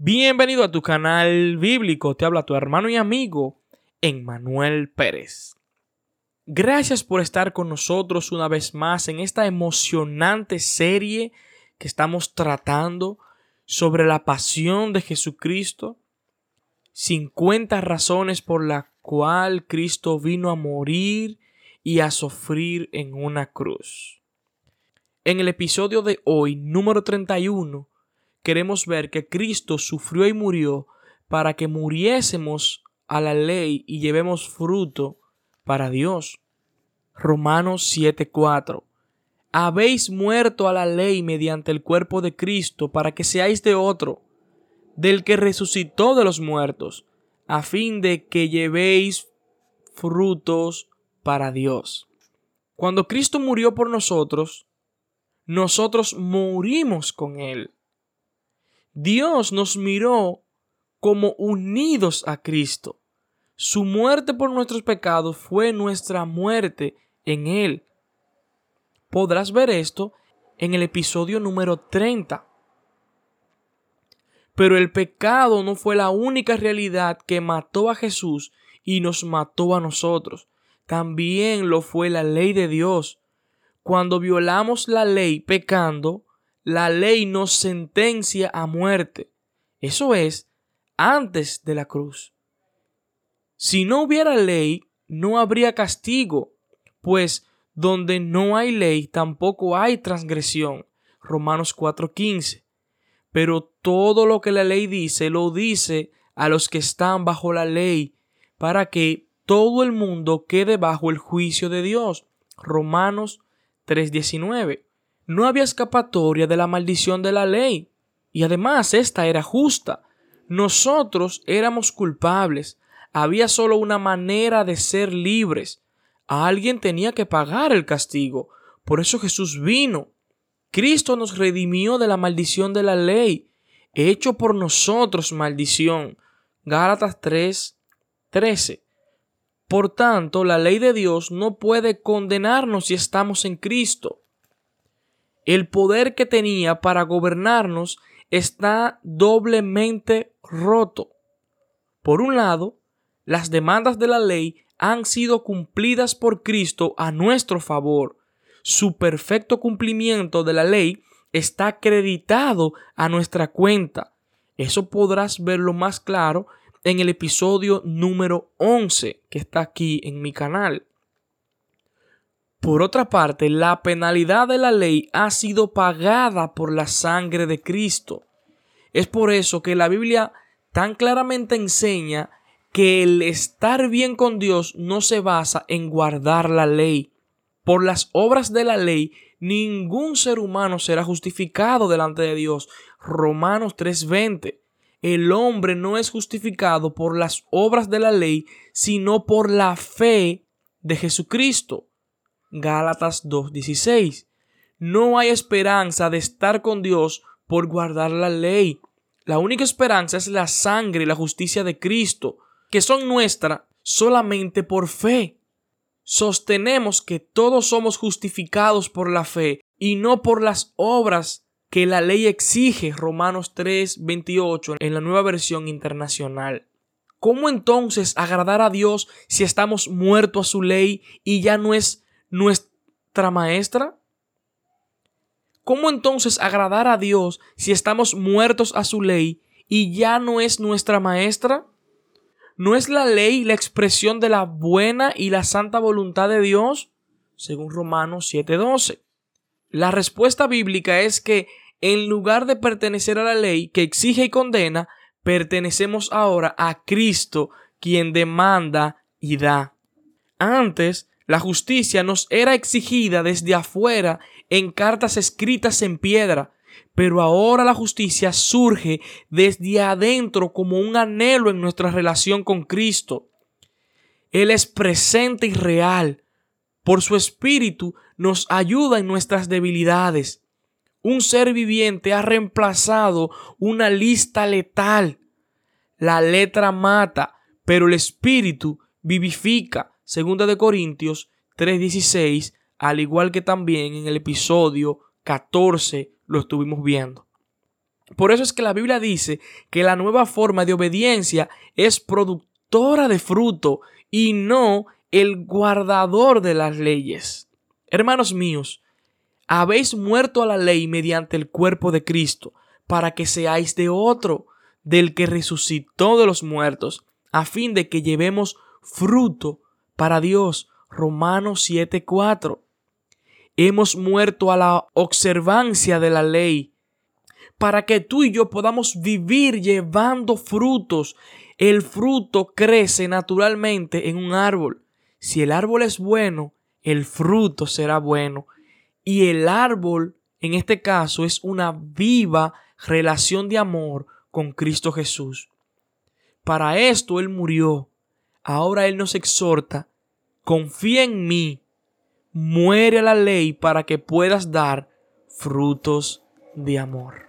Bienvenido a tu canal bíblico, te habla tu hermano y amigo, Emmanuel Pérez. Gracias por estar con nosotros una vez más en esta emocionante serie que estamos tratando sobre la pasión de Jesucristo. 50 razones por las cuales Cristo vino a morir y a sufrir en una cruz. En el episodio de hoy, número 31, queremos ver que Cristo sufrió y murió para que muriésemos a la ley y llevemos fruto para Dios. Romanos 7:4 Habéis muerto a la ley mediante el cuerpo de Cristo para que seáis de otro, del que resucitó de los muertos, a fin de que llevéis frutos para Dios. Cuando Cristo murió por nosotros, nosotros morimos con Él. Dios nos miró como unidos a Cristo. Su muerte por nuestros pecados fue nuestra muerte en Él. Podrás ver esto en el episodio número 30. Pero el pecado no fue la única realidad que mató a Jesús y nos mató a nosotros. También lo fue la ley de Dios. Cuando violamos la ley pecando, la ley nos sentencia a muerte. Eso es, antes de la cruz. Si no hubiera ley, no habría castigo, pues donde no hay ley tampoco hay transgresión. Romanos 4:15. Pero todo lo que la ley dice lo dice a los que están bajo la ley, para que todo el mundo quede bajo el juicio de Dios. Romanos 3:19 no había escapatoria de la maldición de la ley. Y además esta era justa. Nosotros éramos culpables. Había solo una manera de ser libres. alguien tenía que pagar el castigo. Por eso Jesús vino. Cristo nos redimió de la maldición de la ley, hecho por nosotros maldición. Gálatas 3, 13. Por tanto, la ley de Dios no puede condenarnos si estamos en Cristo el poder que tenía para gobernarnos está doblemente roto. Por un lado, las demandas de la ley han sido cumplidas por Cristo a nuestro favor. Su perfecto cumplimiento de la ley está acreditado a nuestra cuenta. Eso podrás verlo más claro en el episodio número 11 que está aquí en mi canal. Por otra parte, la penalidad de la ley ha sido pagada por la sangre de Cristo. Es por eso que la Biblia tan claramente enseña que el estar bien con Dios no se basa en guardar la ley. Por las obras de la ley, ningún ser humano será justificado delante de Dios. Romanos 3:20. El hombre no es justificado por las obras de la ley, sino por la fe de Jesucristo. Gálatas 2.16. No hay esperanza de estar con Dios por guardar la ley. La única esperanza es la sangre y la justicia de Cristo, que son nuestra solamente por fe. Sostenemos que todos somos justificados por la fe y no por las obras que la ley exige, Romanos 3:28 en la nueva versión internacional. ¿Cómo entonces agradar a Dios si estamos muertos a su ley y ya no es nuestra maestra? ¿Cómo entonces agradar a Dios si estamos muertos a su ley y ya no es nuestra maestra? ¿No es la ley la expresión de la buena y la santa voluntad de Dios? Según Romanos 7:12. La respuesta bíblica es que en lugar de pertenecer a la ley que exige y condena, pertenecemos ahora a Cristo, quien demanda y da. Antes la justicia nos era exigida desde afuera en cartas escritas en piedra, pero ahora la justicia surge desde adentro como un anhelo en nuestra relación con Cristo. Él es presente y real. Por su espíritu nos ayuda en nuestras debilidades. Un ser viviente ha reemplazado una lista letal. La letra mata, pero el espíritu vivifica. Segunda de Corintios 3:16, al igual que también en el episodio 14 lo estuvimos viendo. Por eso es que la Biblia dice que la nueva forma de obediencia es productora de fruto y no el guardador de las leyes. Hermanos míos, habéis muerto a la ley mediante el cuerpo de Cristo, para que seáis de otro, del que resucitó de los muertos, a fin de que llevemos fruto para Dios. Romanos 7:4. Hemos muerto a la observancia de la ley, para que tú y yo podamos vivir llevando frutos. El fruto crece naturalmente en un árbol. Si el árbol es bueno, el fruto será bueno. Y el árbol, en este caso, es una viva relación de amor con Cristo Jesús. Para esto Él murió. Ahora Él nos exhorta, confía en mí, muere a la ley para que puedas dar frutos de amor.